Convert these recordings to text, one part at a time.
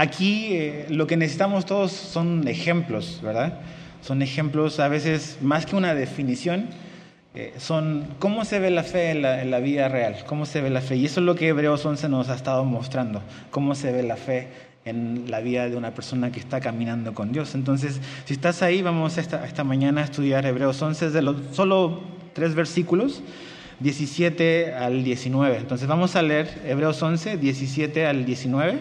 aquí eh, lo que necesitamos todos son ejemplos, ¿verdad? Son ejemplos a veces más que una definición, eh, son cómo se ve la fe en la, vida real, cómo se ve la fe. Y eso es lo que Hebreos 11 nos ha estado mostrando, cómo se ve la fe en la vida de una persona que está caminando con Dios. Entonces, si estás ahí, vamos esta, esta mañana a estudiar Hebreos 11, de los, solo tres versículos, 17 al 19. Entonces, vamos a leer Hebreos 11, 17 al 19.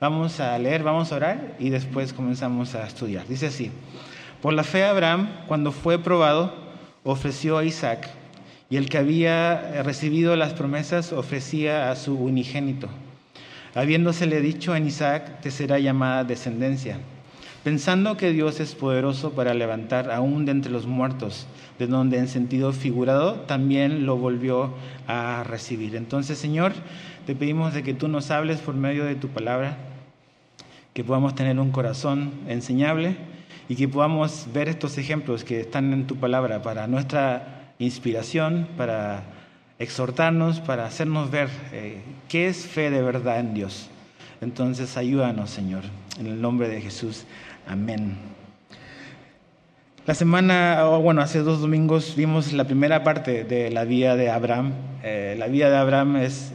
Vamos a leer, vamos a orar y después comenzamos a estudiar. Dice así, por la fe Abraham, cuando fue probado, ofreció a Isaac, y el que había recibido las promesas ofrecía a su unigénito habiéndosele dicho en Isaac, te será llamada descendencia, pensando que Dios es poderoso para levantar aún de entre los muertos, de donde en sentido figurado también lo volvió a recibir. Entonces, Señor, te pedimos de que tú nos hables por medio de tu palabra, que podamos tener un corazón enseñable y que podamos ver estos ejemplos que están en tu palabra para nuestra inspiración, para exhortarnos, para hacernos ver eh, qué es fe de verdad en Dios. Entonces ayúdanos, Señor, en el nombre de Jesús. Amén. La semana, bueno, hace dos domingos vimos la primera parte de la vida de Abraham. Eh, la vida de Abraham es,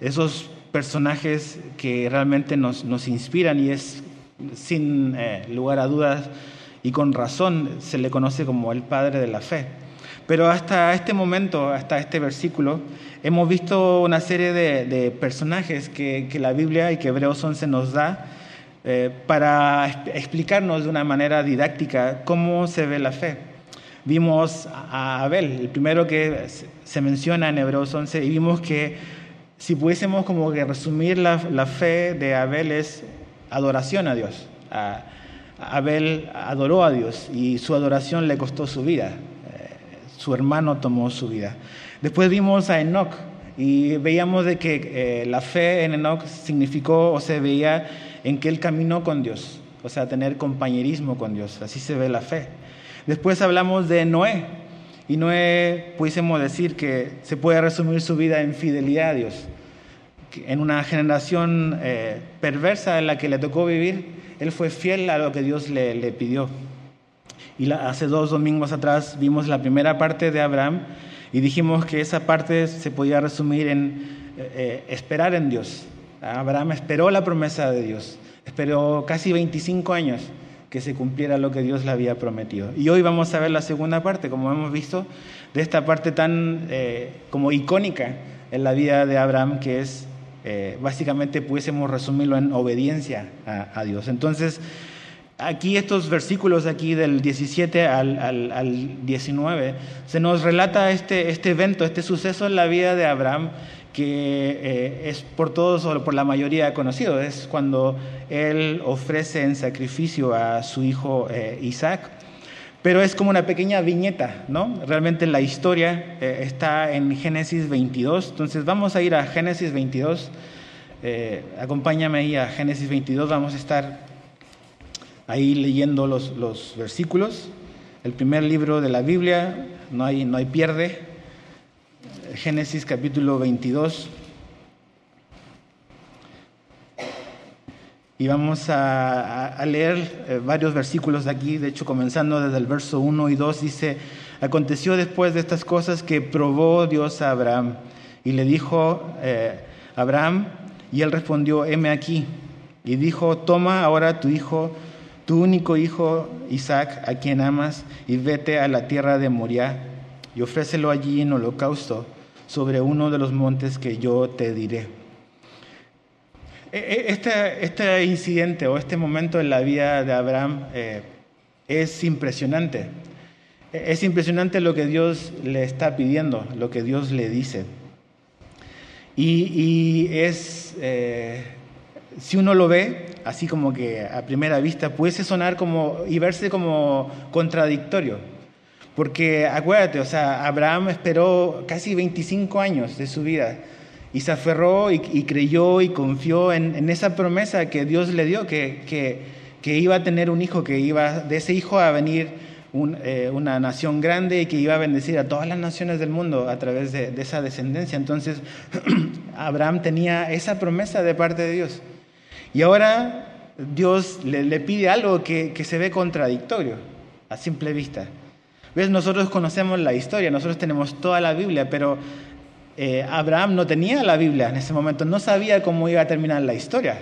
esos personajes que realmente nos, nos inspiran y es sin eh, lugar a dudas y con razón se le conoce como el padre de la fe. Pero hasta este momento, hasta este versículo, hemos visto una serie de, personajes que, la Biblia y que Hebreos 11 nos da eh, para explicarnos de una manera didáctica cómo se ve la fe. Vimos a Abel, el primero que se menciona en Hebreos 11, y vimos que si pudiésemos como que resumir la, fe de Abel es adoración a Dios. Abel adoró a Dios y su adoración le costó su vida su hermano tomó su vida. Después vimos a Enoch y veíamos de que eh, la fe en Enoch significó o se veía en que él caminó con Dios, o sea, tener compañerismo con Dios, así se ve la fe. Después hablamos de Noé y Noé pudiésemos decir que se puede resumir su vida en fidelidad a Dios. En una generación eh, perversa en la que le tocó vivir, él fue fiel a lo que Dios le, pidió. Y hace dos domingos atrás vimos la primera parte de Abraham y dijimos que esa parte se podía resumir en eh, eh, esperar en Dios. Abraham esperó la promesa de Dios, esperó casi 25 años que se cumpliera lo que Dios le había prometido. Y hoy vamos a ver la segunda parte, como hemos visto, de esta parte tan eh, como icónica en la vida de Abraham, que es básicamente pudiésemos resumirlo en obediencia a, a Dios. Entonces, aquí estos versículos aquí del 17 al, 19, se nos relata este, este, evento, este suceso en la vida de Abraham que eh, es por todos o por la mayoría conocido. Es cuando él ofrece en sacrificio a su hijo eh, Isaac. Pero es como una pequeña viñeta, ¿no? Realmente la historia eh, está en Génesis 22. Entonces vamos a ir a Génesis 22. acompáñame ahí a Génesis 22. Vamos a estar ahí leyendo los, los versículos. El primer libro de la Biblia, no hay, no hay pierde. Génesis capítulo 22. Y vamos a, leer eh, varios versículos de aquí, de hecho comenzando desde el verso 1 y 2, dice, aconteció después de estas cosas que probó Dios a Abraham y le dijo, eh, Abraham, y él respondió, heme aquí, y dijo, toma ahora tu hijo tu único hijo Isaac, a quien amas, y vete a la tierra de Moriah y ofrécelo allí en holocausto sobre uno de los montes que yo te diré. Este, este incidente o este momento en la vida de Abraham eh, es impresionante. E, es impresionante lo que Dios le está pidiendo, lo que Dios le dice. Y, es, eh, si uno lo ve, así como que a primera vista, pudiese sonar como y verse como contradictorio. Porque acuérdate, o sea, Abraham esperó casi 25 años de su vida y se aferró y, creyó y confió en, esa promesa que Dios le dio, que, que, iba a tener un hijo, que iba de ese hijo a venir eh, una nación grande y que iba a bendecir a todas las naciones del mundo a través de, de esa descendencia. Entonces, Abraham tenía esa promesa de parte de Dios. Y ahora Dios le, pide algo que, se ve contradictorio a simple vista. ¿Ves? Nosotros conocemos la historia, nosotros tenemos toda la Biblia, pero eh, Abraham no tenía la Biblia en ese momento, no sabía cómo iba a terminar la historia.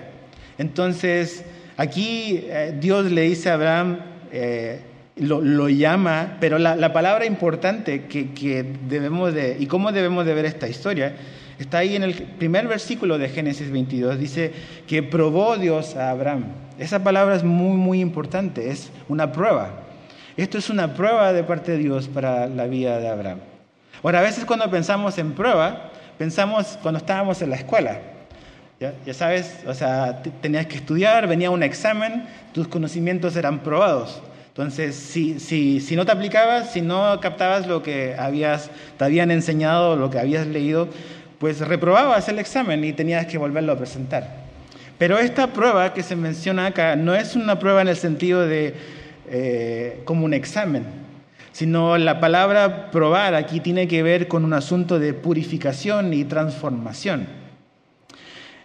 Entonces, aquí eh, Dios le dice a Abraham, eh, lo, llama, pero la, palabra importante que, que, debemos de, y cómo debemos de ver esta historia, está ahí en el primer versículo de Génesis 22, dice que probó Dios a Abraham. Esa palabra es muy, muy importante, es una prueba. Esto es una prueba de parte de Dios para la vida de Abraham. Ahora, a veces cuando pensamos en prueba, pensamos cuando estábamos en la escuela. Ya, sabes, o sea, tenías que estudiar, venía un examen, tus conocimientos eran probados. Entonces, si, si, si, no te aplicabas, si no captabas lo que habías, te habían enseñado, lo que habías leído, pues reprobabas el examen y tenías que volverlo a presentar. Pero esta prueba que se menciona acá no es una prueba en el sentido de eh, como un examen, sino la palabra probar aquí tiene que ver con un asunto de purificación y transformación.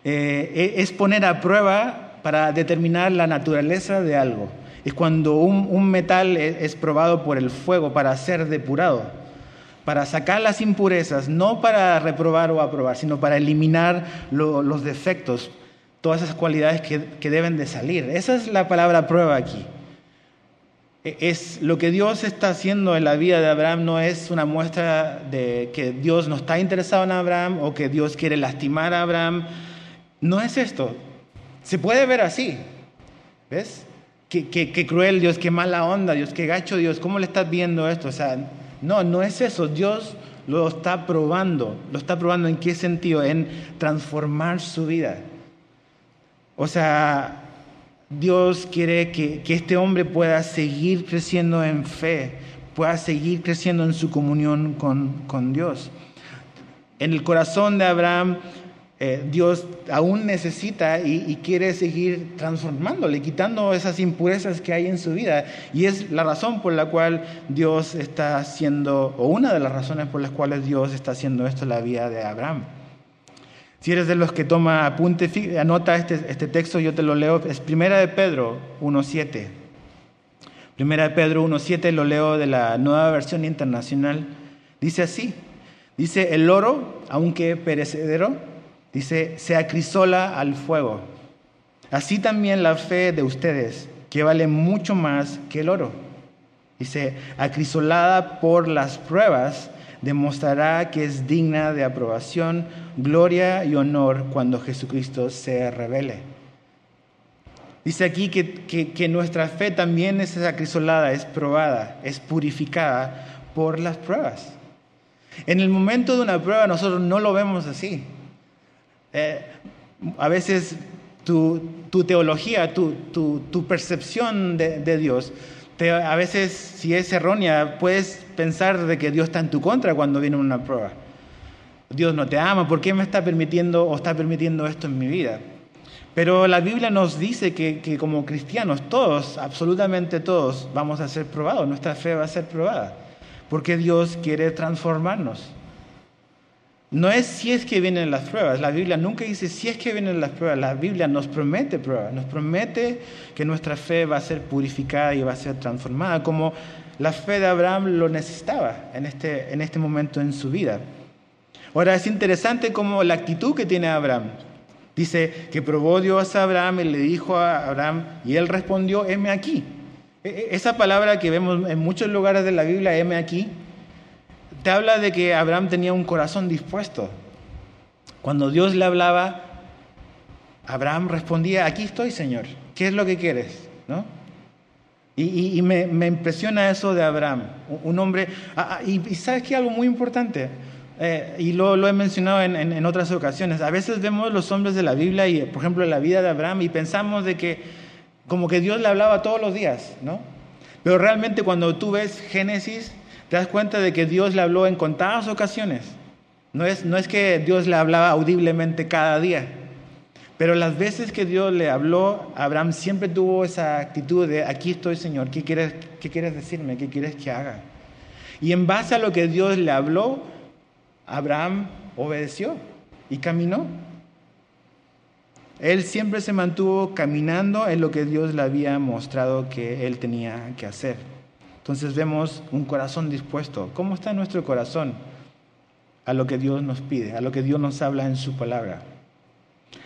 Eh, es poner a prueba para determinar la naturaleza de algo es cuando un, metal e, es, probado por el fuego para ser depurado, para sacar las impurezas, no para reprobar o aprobar, sino para eliminar los defectos, todas esas cualidades que, deben de salir. Esa es la palabra prueba aquí. E, es lo que Dios está haciendo en la vida de Abraham no es una muestra de que Dios no está interesado en Abraham o que Dios quiere lastimar a Abraham. No es esto. Se puede ver así. ¿Ves? qué, cruel Dios, qué mala onda Dios, qué gacho Dios, ¿cómo le estás viendo esto? O sea, no, no es eso. Dios lo está probando. ¿Lo está probando en qué sentido? En transformar su vida. O sea, Dios quiere que, que, este hombre pueda seguir creciendo en fe, pueda seguir creciendo en su comunión con, con Dios. En el corazón de Abraham eh, Dios aún necesita y, quiere seguir transformándole, quitando esas impurezas que hay en su vida. Y es la razón por la cual Dios está haciendo, o una de las razones por las cuales Dios está haciendo esto en la vida de Abraham. Si eres de los que toma apunte, anota este, este texto, yo te lo leo, es Primera de Pedro 1.7. Primera de Pedro 1.7 lo leo de la nueva versión internacional. Dice así, dice, el oro, aunque perecedero, Dice, se acrisola al fuego. Así también la fe de ustedes, que vale mucho más que el oro. Dice, acrisolada por las pruebas, demostrará que es digna de aprobación, gloria y honor cuando Jesucristo se revele. Dice aquí que, que nuestra fe también es acrisolada, es probada, es purificada por las pruebas. En el momento de una prueba nosotros no lo vemos así. Eh, a veces tu, teología, tu, percepción de, Dios, a veces si es errónea, puedes pensar de que Dios está en tu contra cuando viene una prueba. Dios no te ama, ¿por qué me está permitiendo o está permitiendo esto en mi vida? Pero la Biblia nos dice que, que, como cristianos, todos, absolutamente todos, vamos a ser probados, nuestra fe va a ser probada, porque Dios quiere transformarnos. No es si es que vienen las pruebas. La Biblia nunca dice si es que vienen las pruebas. La Biblia nos promete pruebas. Nos promete que nuestra fe va a ser purificada y va a ser transformada, como la fe de Abraham lo necesitaba en este, en este momento en su vida. Ahora es interesante como la actitud que tiene Abraham. Dice que probó Dios a Abraham y le dijo a Abraham, y él respondió, heme aquí. E, e, esa palabra que vemos en muchos lugares de la Biblia, heme aquí, te habla de que Abraham tenía un corazón dispuesto. Cuando Dios le hablaba, Abraham respondía, aquí estoy, Señor, ¿qué es lo que quieres? ¿No? Y, me, impresiona eso de Abraham, un hombre, ah, ah, y, sabes que algo muy importante, eh, y lo, he mencionado en, en, otras ocasiones, a veces vemos los hombres de la Biblia y, por ejemplo, en la vida de Abraham y pensamos de que como que Dios le hablaba todos los días, ¿no? Pero realmente cuando tú ves Génesis, te das cuenta de que Dios le habló en contadas ocasiones. No es, no es que Dios le hablaba audiblemente cada día, pero las veces que Dios le habló, Abraham siempre tuvo esa actitud de, aquí estoy Señor, ¿qué quieres, qué quieres decirme? ¿Qué quieres que haga? Y en base a lo que Dios le habló, Abraham obedeció y caminó. Él siempre se mantuvo caminando en lo que Dios le había mostrado que él tenía que hacer. Entonces vemos un corazón dispuesto. ¿Cómo está nuestro corazón a lo que Dios nos pide, a lo que Dios nos habla en su palabra?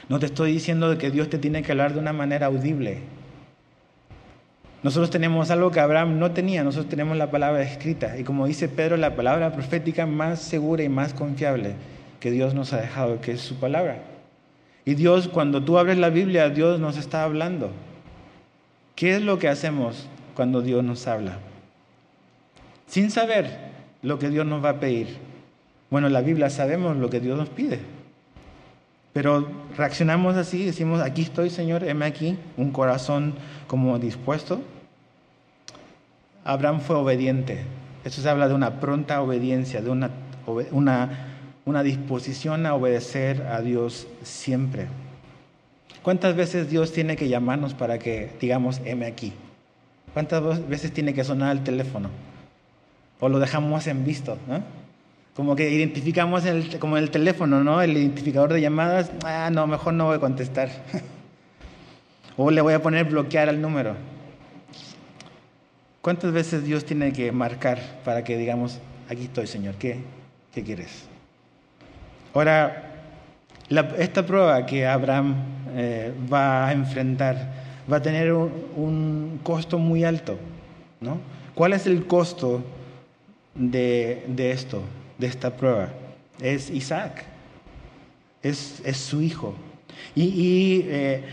No te estoy diciendo que Dios te tiene que hablar de una manera audible. Nosotros tenemos algo que Abraham no tenía, nosotros tenemos la palabra escrita. Y como dice Pedro, la palabra profética más segura y más confiable que Dios nos ha dejado, que es su palabra. Y Dios, cuando tú abres la Biblia, Dios nos está hablando. ¿Qué es lo que hacemos cuando Dios nos habla? Sin saber lo que Dios nos va a pedir. Bueno, en la Biblia sabemos lo que Dios nos pide. Pero reaccionamos así, decimos, aquí estoy, Señor, heme aquí, un corazón como dispuesto. Abraham fue obediente. Eso se habla de una pronta obediencia, de una, una disposición a obedecer a Dios siempre. ¿Cuántas veces Dios tiene que llamarnos para que digamos, heme aquí? ¿Cuántas veces tiene que sonar el teléfono? O lo dejamos en visto, ¿no? Como que identificamos el, como el teléfono, ¿no? El identificador de llamadas, ah, no, mejor no voy a contestar. o le voy a poner bloquear al número. ¿Cuántas veces Dios tiene que marcar para que digamos, aquí estoy, Señor, ¿qué, qué quieres? Ahora, esta prueba que Abraham eh, va a enfrentar va a tener un, costo muy alto. ¿no? ¿Cuál es el costo de, esto, de esta prueba? Es Isaac, es, su hijo. Y, eh,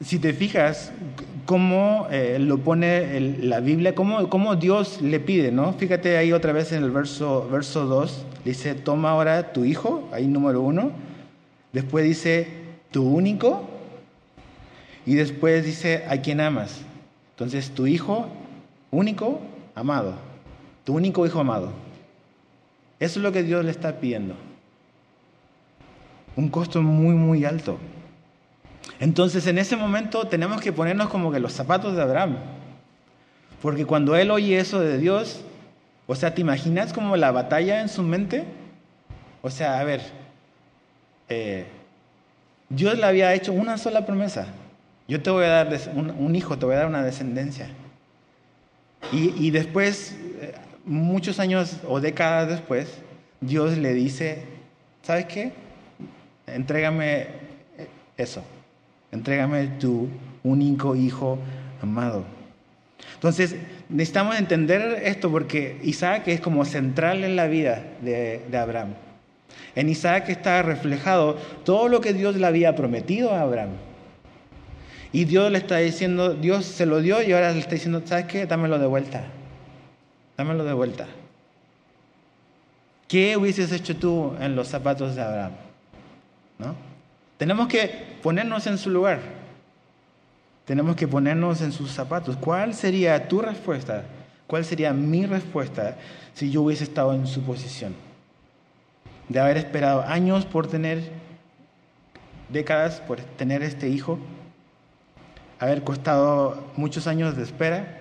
si te fijas cómo eh, lo pone la Biblia, cómo, cómo, Dios le pide, ¿no? Fíjate ahí otra vez en el verso, verso 2, dice, toma ahora tu hijo, ahí número uno, después dice, tu único, y después dice, a quien amas. Entonces, tu hijo único, amado, tu único hijo amado. Eso es lo que Dios le está pidiendo. Un costo muy, muy alto. Entonces en ese momento tenemos que ponernos como que los zapatos de Abraham. Porque cuando él oye eso de Dios, o sea, ¿te imaginas como la batalla en su mente? O sea, a ver, eh, Dios le había hecho una sola promesa. Yo te voy a dar un, hijo, te voy a dar una descendencia. Y, después, eh, muchos años o décadas después, Dios le dice, ¿sabes qué? Entrégame eso. Entrégame tu único hijo amado. Entonces, necesitamos entender esto porque Isaac es como central en la vida de, Abraham. En Isaac está reflejado todo lo que Dios le había prometido a Abraham. Y Dios le está diciendo, Dios se lo dio y ahora le está diciendo, ¿sabes qué? Dámelo de vuelta. Dámelo de vuelta. ¿Qué hubieses hecho tú en los zapatos de Abraham? ¿No? Tenemos que ponernos en su lugar. Tenemos que ponernos en sus zapatos. ¿Cuál sería tu respuesta? ¿Cuál sería mi respuesta si yo hubiese estado en su posición? De haber esperado años por tener, décadas por tener este hijo, haber costado muchos años de espera,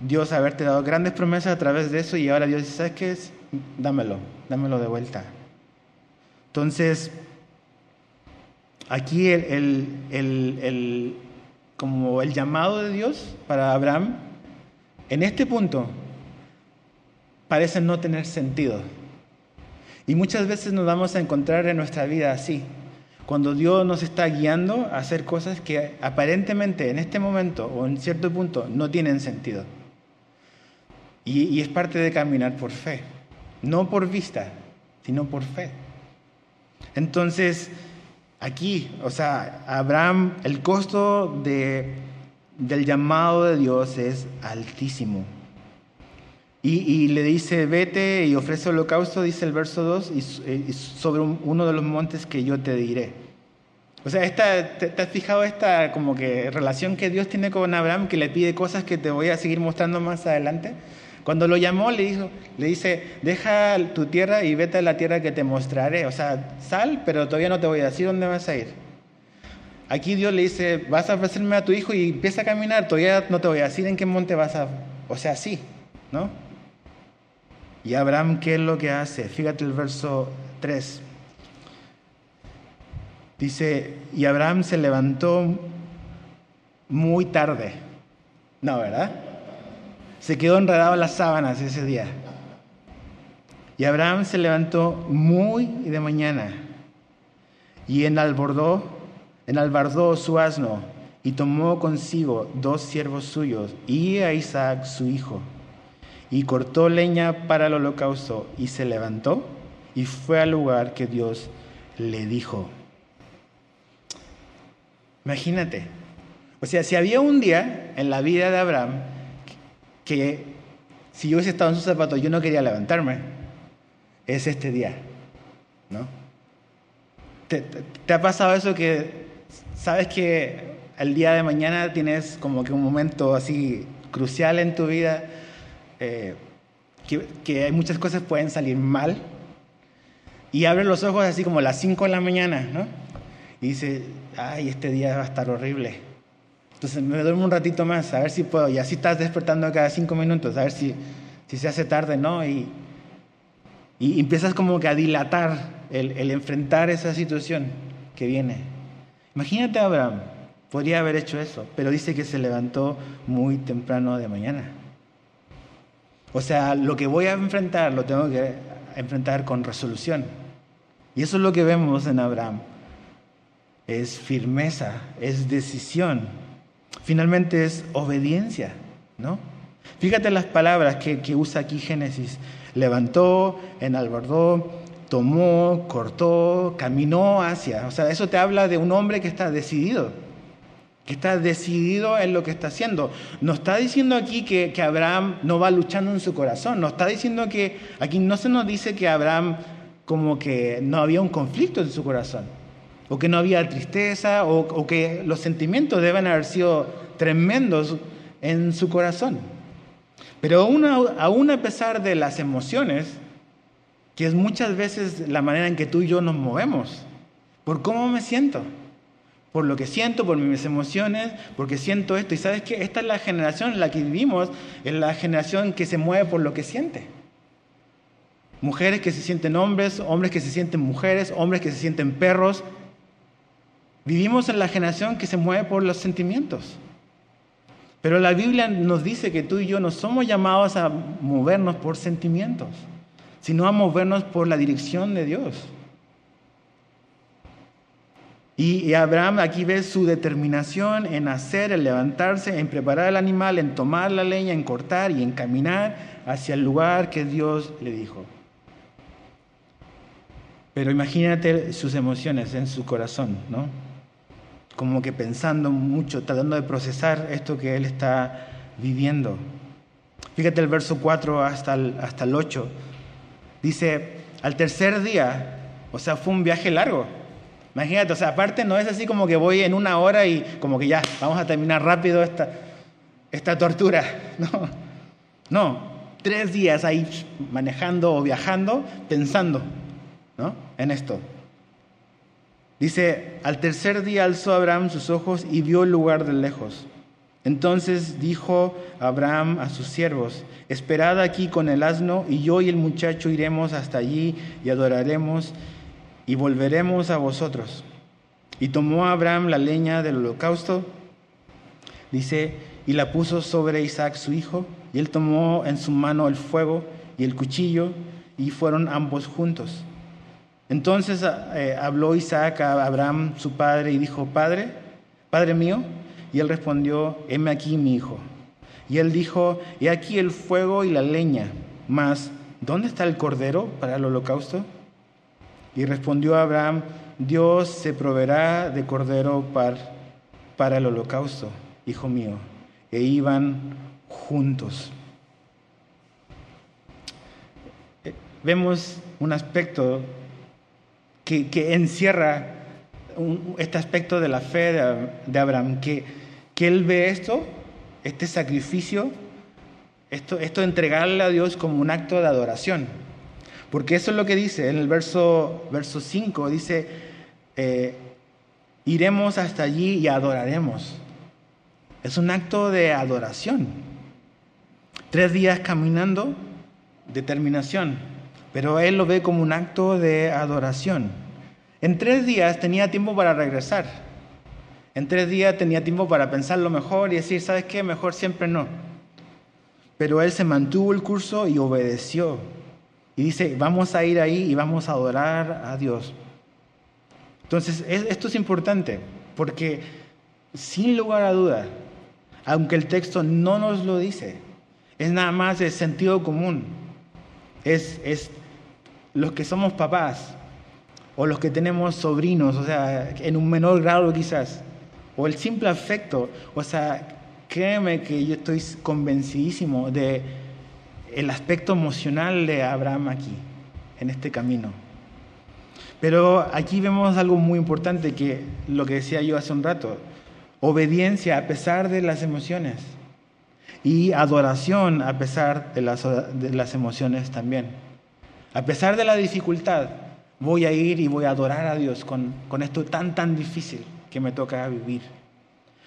Dios haberte dado grandes promesas a través de eso y ahora Dios dice, ¿sabes qué es? Dámelo, dámelo de vuelta. Entonces, Aquí el, como el llamado de Dios para Abraham, en este punto, parece no tener sentido. Y muchas veces nos vamos a encontrar en nuestra vida así, cuando Dios nos está guiando a hacer cosas que aparentemente en este momento o en cierto punto no tienen sentido. Y, es parte de caminar por fe, no por vista, sino por fe. Entonces, aquí, o sea, Abraham, el costo de, del llamado de Dios es altísimo. Y, le dice, vete y ofrece holocausto, dice el verso 2, y, sobre uno de los montes que yo te diré. O sea, esta, te, has fijado esta como que relación que Dios tiene con Abraham, que le pide cosas que te voy a seguir mostrando más adelante? Cuando lo llamó, le, dijo, le dice, deja tu tierra y vete a la tierra que te mostraré. O sea, sal, pero todavía no te voy a decir dónde vas a ir. Aquí Dios le dice, vas a ofrecerme a tu hijo y empieza a caminar, todavía no te voy a decir en qué monte vas a... O sea, sí, ¿no? Y Abraham, ¿qué es lo que hace? Fíjate el verso 3. Dice, y Abraham se levantó muy tarde. No, ¿verdad? Se quedó enredado en las sábanas ese día. Y Abraham se levantó muy de mañana y enalbordó, enalbardó su asno y tomó consigo dos siervos suyos y a Isaac su hijo y cortó leña para el holocausto y se levantó y fue al lugar que Dios le dijo. Imagínate, o sea, si había un día en la vida de Abraham que si yo hubiese estado en sus zapatos yo no quería levantarme, es este día, ¿no? ¿Te, ha pasado eso que sabes que el día de mañana tienes como que un momento así crucial en tu vida, eh, que, que, muchas cosas pueden salir mal, y abres los ojos así como a las 5 de la mañana, ¿no? Y dices, ay, este día va a estar horrible. Entonces me duermo un ratito más, a ver si puedo. Y así estás despertando cada cinco minutos, a ver si, si se hace tarde, ¿no? Y, y empiezas como que a dilatar el, el enfrentar esa situación que viene. Imagínate a Abraham, podría haber hecho eso, pero dice que se levantó muy temprano de mañana. O sea, lo que voy a enfrentar lo tengo que enfrentar con resolución. Y eso es lo que vemos en Abraham. Es firmeza, es decisión, Finalmente es obediencia, ¿no? Fíjate las palabras que, usa aquí Génesis. Levantó, enalbardó, tomó, cortó, caminó hacia. O sea, eso te habla de un hombre que está decidido, que está decidido en lo que está haciendo. No está diciendo aquí que, que, Abraham no va luchando en su corazón, no está diciendo que, aquí no se nos dice que Abraham como que no había un conflicto en su corazón o que no había tristeza, o, que los sentimientos deben haber sido tremendos en su corazón. Pero aún, a pesar de las emociones, que es muchas veces la manera en que tú y yo nos movemos, por cómo me siento, por lo que siento, por mis emociones, porque siento esto. Y sabes que esta es la generación en la que vivimos, es la generación que se mueve por lo que siente. Mujeres que se sienten hombres, hombres que se sienten mujeres, hombres que se sienten perros, Vivimos en la generación que se mueve por los sentimientos. Pero la Biblia nos dice que tú y yo no somos llamados a movernos por sentimientos, sino a movernos por la dirección de Dios. Y, Abraham aquí ve su determinación en hacer, en levantarse, en preparar el animal, en tomar la leña, en cortar y en caminar hacia el lugar que Dios le dijo. Pero imagínate sus emociones en su corazón, ¿no? Como que pensando mucho, tratando de procesar esto que él está viviendo. Fíjate el verso 4 hasta el, hasta el 8. Dice, al tercer día, o sea, fue un viaje largo. Imagínate, o sea, aparte no es así como que voy en una hora y como que ya, vamos a terminar rápido esta, esta tortura. No, no, tres días ahí manejando o viajando, pensando ¿no? en esto. Dice, al tercer día alzó Abraham sus ojos y vio el lugar de lejos. Entonces dijo Abraham a sus siervos, esperad aquí con el asno y yo y el muchacho iremos hasta allí y adoraremos y volveremos a vosotros. Y tomó Abraham la leña del holocausto, dice, y la puso sobre Isaac su hijo, y él tomó en su mano el fuego y el cuchillo, y fueron ambos juntos. Entonces eh, habló Isaac a Abraham, su padre, y dijo, Padre, Padre mío. Y él respondió, heme aquí mi hijo. Y él dijo, he aquí el fuego y la leña, mas ¿dónde está el cordero para el holocausto? Y respondió Abraham, Dios se proveerá de cordero para, para el holocausto, hijo mío. E iban juntos. Eh, vemos un aspecto que, encierra este aspecto de la fe de, Abraham, que, que, él ve esto, este sacrificio, esto, esto entregarle a Dios como un acto de adoración. Porque eso es lo que dice en el verso, verso 5, dice, eh, iremos hasta allí y adoraremos. Es un acto de adoración. Tres días caminando, determinación pero él lo ve como un acto de adoración. En tres días tenía tiempo para regresar. En tres días tenía tiempo para pensarlo mejor y decir, ¿sabes qué? Mejor siempre no. Pero él se mantuvo el curso y obedeció. Y dice, vamos a ir ahí y vamos a adorar a Dios. Entonces, esto es importante, porque sin lugar a duda, aunque el texto no nos lo dice, es nada más de sentido común. Es, es los que somos papás o los que tenemos sobrinos, o sea, en un menor grado quizás, o el simple afecto, o sea, créeme que yo estoy convencidísimo de el aspecto emocional de Abraham aquí, en este camino. Pero aquí vemos algo muy importante que lo que decía yo hace un rato, obediencia a pesar de las emociones y adoración a pesar de las, de las emociones también. A pesar de la dificultad, voy a ir y voy a adorar a Dios con, con esto tan, tan difícil que me toca vivir.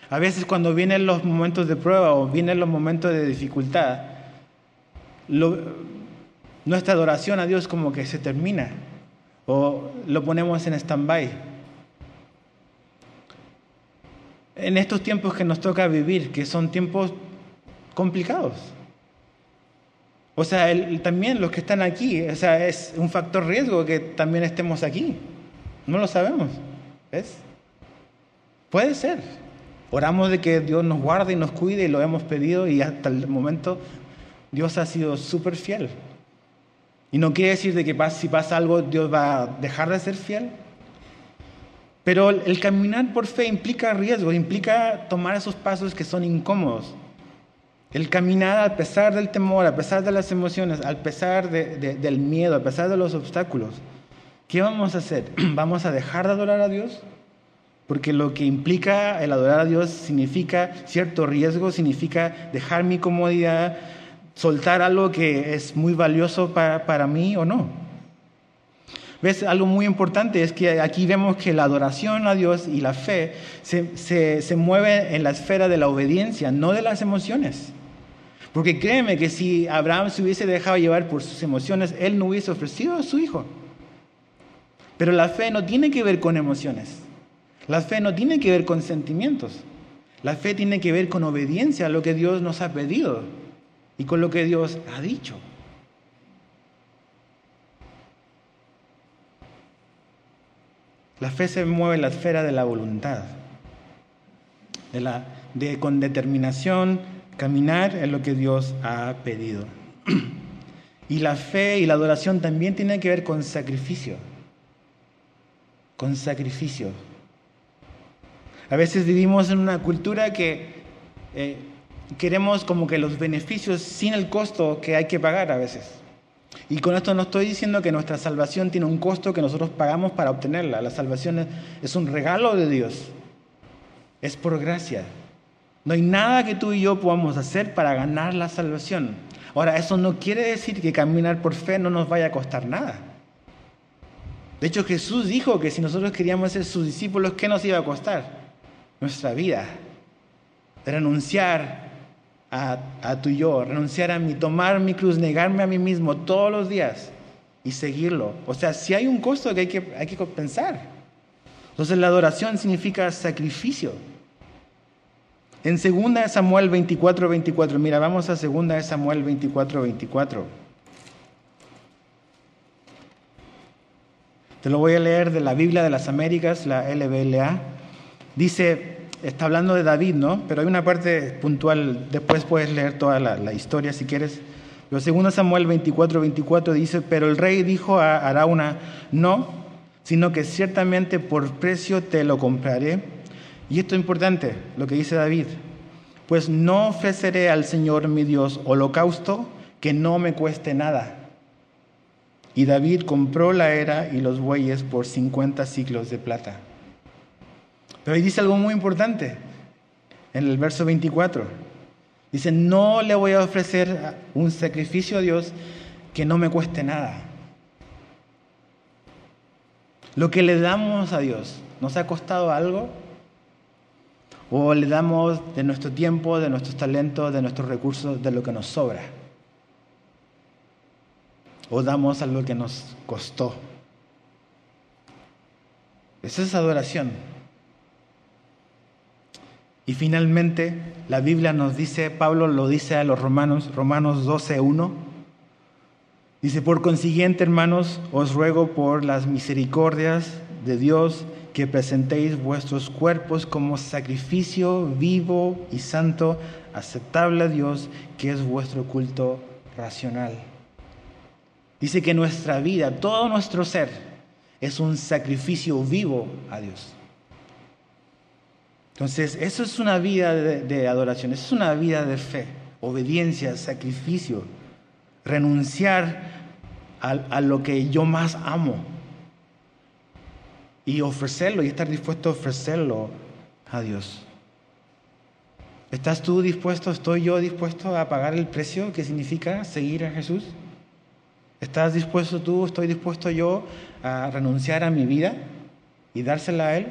A veces cuando vienen los momentos de prueba o vienen los momentos de dificultad, nuestra adoración a Dios como que se termina o lo ponemos en stand-by. En estos tiempos que nos toca vivir, que son tiempos complicados. O sea, también los que están aquí, o sea, es un factor riesgo que también estemos aquí. No lo sabemos. ¿Ves? Puede ser. Oramos de que Dios nos guarde y nos cuide y lo hemos pedido y hasta el momento Dios ha sido súper fiel. Y no quiere decir de que si pasa algo Dios va a dejar de ser fiel. Pero el caminar por fe implica riesgo, implica tomar esos pasos que son incómodos. El caminar a pesar del temor, a pesar de las emociones, a pesar del miedo, a pesar de los obstáculos. ¿Qué vamos a hacer? ¿Vamos a dejar de adorar a Dios? Porque lo que implica el adorar a Dios significa cierto riesgo, significa dejar mi comodidad, soltar algo que es muy valioso para, mí o no. ¿Ves? Algo muy importante es que aquí vemos que la adoración a Dios y la fe se, se, se mueve en la esfera de la obediencia, no de las emociones. Porque créeme que si Abraham se hubiese dejado llevar por sus emociones, él no hubiese ofrecido a su hijo. Pero la fe no tiene que ver con emociones. La fe no tiene que ver con sentimientos. La fe tiene que ver con obediencia a lo que Dios nos ha pedido y con lo que Dios ha dicho. La fe se mueve en la esfera de la voluntad, de la, de, con determinación, caminar en lo que Dios ha pedido. Y la fe y la adoración también tienen que ver con sacrificio, con sacrificio. A veces vivimos en una cultura que eh, queremos como que los beneficios sin el costo que hay que pagar a veces. Y con esto no estoy diciendo que nuestra salvación tiene un costo que nosotros pagamos para obtenerla. La salvación es un regalo de Dios. Es por gracia. No hay nada que tú y yo podamos hacer para ganar la salvación. Ahora, eso no quiere decir que caminar por fe no nos vaya a costar nada. De hecho, Jesús dijo que si nosotros queríamos ser sus discípulos, ¿qué nos iba a costar? Nuestra vida. Renunciar a, a tu yo, renunciar a mí, tomar mi cruz, negarme a mí mismo todos los días y seguirlo. O sea, si hay un costo que hay que, hay que pensar. Entonces la adoración significa sacrificio. En 2 Samuel 24, 24, mira, vamos a 2 Samuel 24, 24. Te lo voy a leer de la Biblia de las Américas, la LBLA. Dice, está hablando de David, ¿no? Pero hay una parte puntual, después puedes leer toda la, historia si quieres. Pero 2 Samuel 24, 24 dice, pero el rey dijo a Arauna, no, sino que ciertamente por precio te lo compraré. Y esto es importante, lo que dice David, pues no ofreceré al Señor mi Dios holocausto que no me cueste nada. Y David compró la era y los bueyes por 50 ciclos de plata. Pero ahí dice algo muy importante, en el verso 24. Dice, no le voy a ofrecer un sacrificio a Dios que no me cueste nada. Lo que le damos a Dios, ¿nos ha costado algo? ¿O le damos de nuestro tiempo, de nuestros talentos, de nuestros recursos, de lo que nos sobra? ¿O damos algo que nos costó? Esa es adoración. Y finalmente, la Biblia nos dice, Pablo lo dice a los romanos, Romanos 12.1, dice, por consiguiente, hermanos, os ruego por las misericordias de Dios que presentéis vuestros cuerpos como sacrificio vivo y santo, aceptable a Dios, que es vuestro culto racional. Dice que nuestra vida, todo nuestro ser, es un sacrificio vivo a Dios. Entonces, eso es una vida de, adoración, eso es una vida de fe, obediencia, sacrificio, renunciar a lo que yo más amo y ofrecerlo y estar dispuesto a ofrecerlo a Dios. ¿Estás tú dispuesto, estoy yo dispuesto a pagar el precio que significa seguir a Jesús? ¿Estás dispuesto tú, estoy dispuesto yo a renunciar a mi vida y dársela a Él?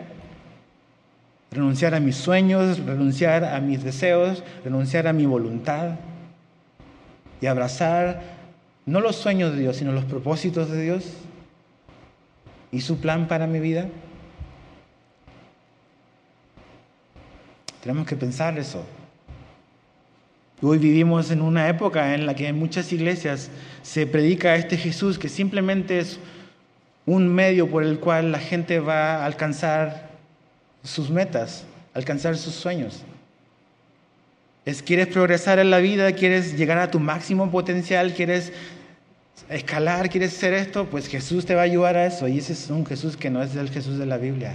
Renunciar a mis sueños, renunciar a mis deseos, renunciar a mi voluntad y abrazar no los sueños de Dios, sino los propósitos de Dios y su plan para mi vida? Tenemos que pensar eso. Hoy vivimos en una época en la que en muchas iglesias se predica a este Jesús que simplemente es un medio por el cual la gente va a alcanzar sus metas, alcanzar sus sueños. Es quieres progresar en la vida, quieres llegar a tu máximo potencial, quieres escalar, quieres hacer esto, pues Jesús te va a ayudar a eso. Y ese es un Jesús que no es el Jesús de la Biblia.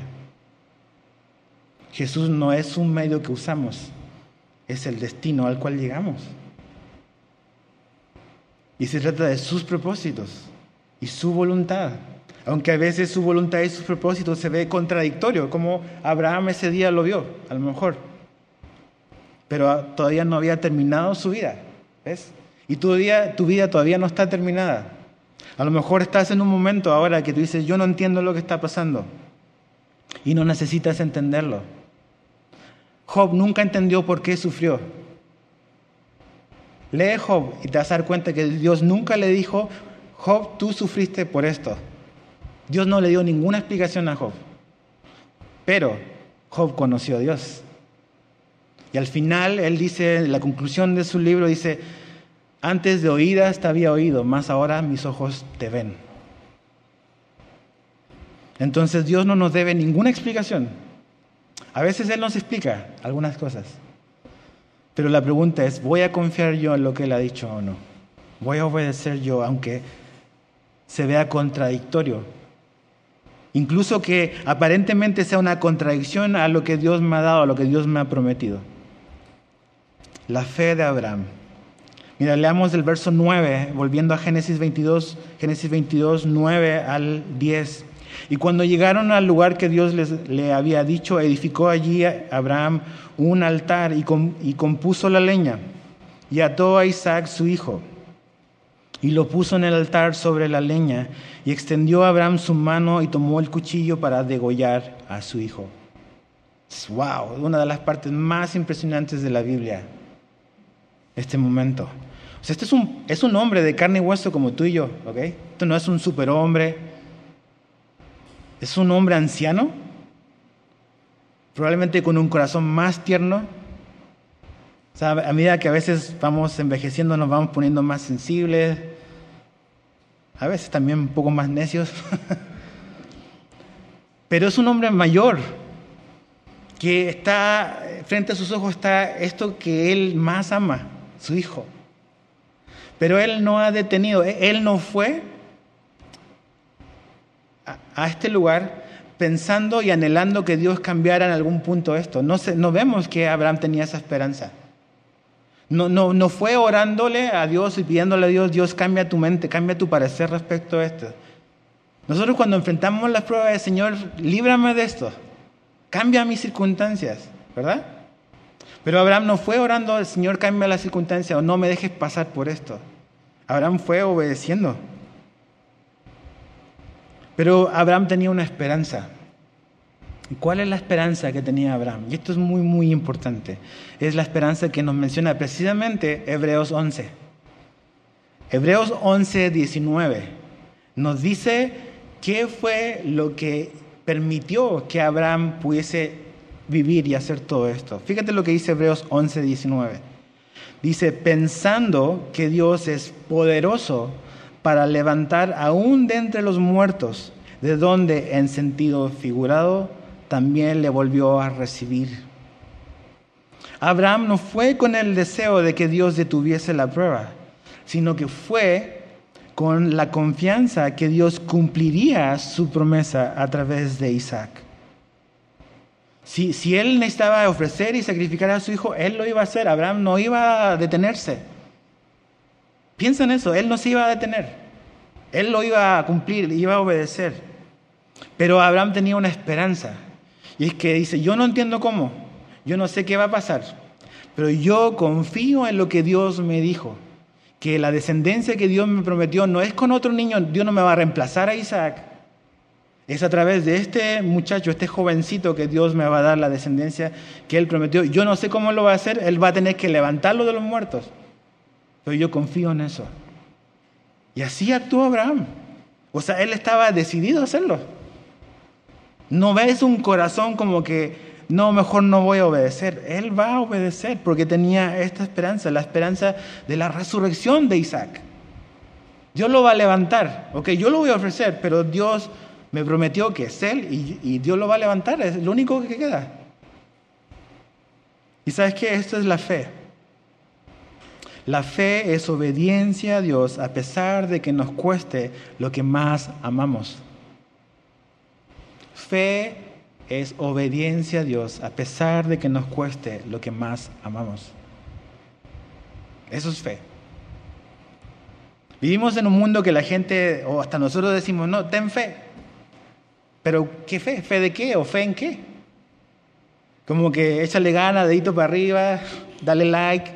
Jesús no es un medio que usamos, es el destino al cual llegamos. Y se trata de sus propósitos y su voluntad. Aunque a veces su voluntad y sus propósitos se ve contradictorio, como Abraham ese día lo vio, a lo mejor. Pero todavía no había terminado su vida, ¿ves? Y tu, tu vida todavía no está terminada. A lo mejor estás en un momento ahora que tú dices, yo no entiendo lo que está pasando. Y no necesitas entenderlo. Job nunca entendió por qué sufrió. Lee Job y te vas a dar cuenta que Dios nunca le dijo, Job, tú sufriste por esto. Dios no le dio ninguna explicación a Job. Pero Job conoció a Dios. Y al final él dice, en la conclusión de su libro dice, antes de oídas te había oído, más ahora mis ojos te ven. Entonces Dios no nos debe ninguna explicación. A veces Él nos explica algunas cosas. Pero la pregunta es, ¿voy a confiar yo en lo que Él ha dicho o no? ¿Voy a obedecer yo aunque se vea contradictorio? Incluso que aparentemente sea una contradicción a lo que Dios me ha dado, a lo que Dios me ha prometido. La fe de Abraham. Mira, leamos el verso 9, volviendo a Génesis 22, Génesis 22, 9 al 10. Y cuando llegaron al lugar que Dios les, le había dicho, edificó allí Abraham un altar y, y compuso la leña y ató a Isaac su hijo y lo puso en el altar sobre la leña y extendió Abraham su mano y tomó el cuchillo para degollar a su hijo. ¡Wow! Una de las partes más impresionantes de la Biblia este momento. O sea, este es un, es un hombre de carne y hueso como tú y yo, ¿ok? Esto no es un superhombre. Es un hombre anciano, probablemente con un corazón más tierno. O sea, a medida que a veces vamos envejeciendo, nos vamos poniendo más sensibles, a veces también un poco más necios. Pero es un hombre mayor, que está, frente a sus ojos está esto que él más ama, su hijo. Pero él no ha detenido, e-, él no fue a, este lugar pensando y anhelando que Dios cambiara en algún punto esto. No, no vemos que Abraham tenía esa esperanza. No, no, no fue orándole a Dios y pidiéndole a Dios, Dios cambia tu mente, cambia tu parecer respecto a esto. Nosotros cuando enfrentamos las pruebas del Señor, líbrame de esto, cambia mis circunstancias, ¿verdad? Pero Abraham no fue orando, al Señor cambia la circunstancia o no me dejes pasar por esto. Abraham fue obedeciendo. Pero Abraham tenía una esperanza. ¿Cuál es la esperanza que tenía Abraham? Y esto es muy, muy importante. Es la esperanza que nos menciona precisamente Hebreos 11. Hebreos 11, 19 nos dice qué fue lo que permitió que Abraham pudiese vivir y hacer todo esto. Fíjate lo que dice Hebreos 11, 19. Dice, pensando que Dios es poderoso para levantar aún de entre los muertos, de donde en sentido figurado también le volvió a recibir. Abraham no fue con el deseo de que Dios detuviese la prueba, sino que fue con la confianza que Dios cumpliría su promesa a través de Isaac. Si, si, él necesitaba ofrecer y sacrificar a su hijo, él lo iba a hacer. Abraham no iba a detenerse. Piensa en eso, él no se iba a detener. Él lo iba a cumplir, iba a obedecer. Pero Abraham tenía una esperanza. Y es que dice, yo no entiendo cómo, yo no sé qué va a pasar, pero yo confío en lo que Dios me dijo, que la descendencia que Dios me prometió no es con otro niño, Dios no me va a reemplazar a Isaac, es a través de este muchacho, este jovencito que Dios me va a dar la descendencia que Él prometió. Yo no sé cómo lo va a hacer, Él va a tener que levantarlo de los muertos, pero yo confío en eso. Y así actuó Abraham. O sea, Él estaba decidido a hacerlo. No ves un corazón como que, no, mejor no voy a obedecer. Él va a obedecer porque tenía esta esperanza, la esperanza de la resurrección de Isaac. Dios lo va a levantar, ok, yo lo voy a ofrecer, pero Dios me prometió que es Él y, y Dios lo va a levantar, es lo único que queda. Y sabes que esto es la fe. La fe es obediencia a Dios a pesar de que nos cueste lo que más amamos. Fe es obediencia a Dios a pesar de que nos cueste lo que más amamos. Eso es fe. Vivimos en un mundo que la gente, o hasta nosotros decimos, no, ten fe. Pero ¿qué fe? ¿Fe de qué? ¿O fe en qué? Como que échale gana, dedito para arriba, dale like.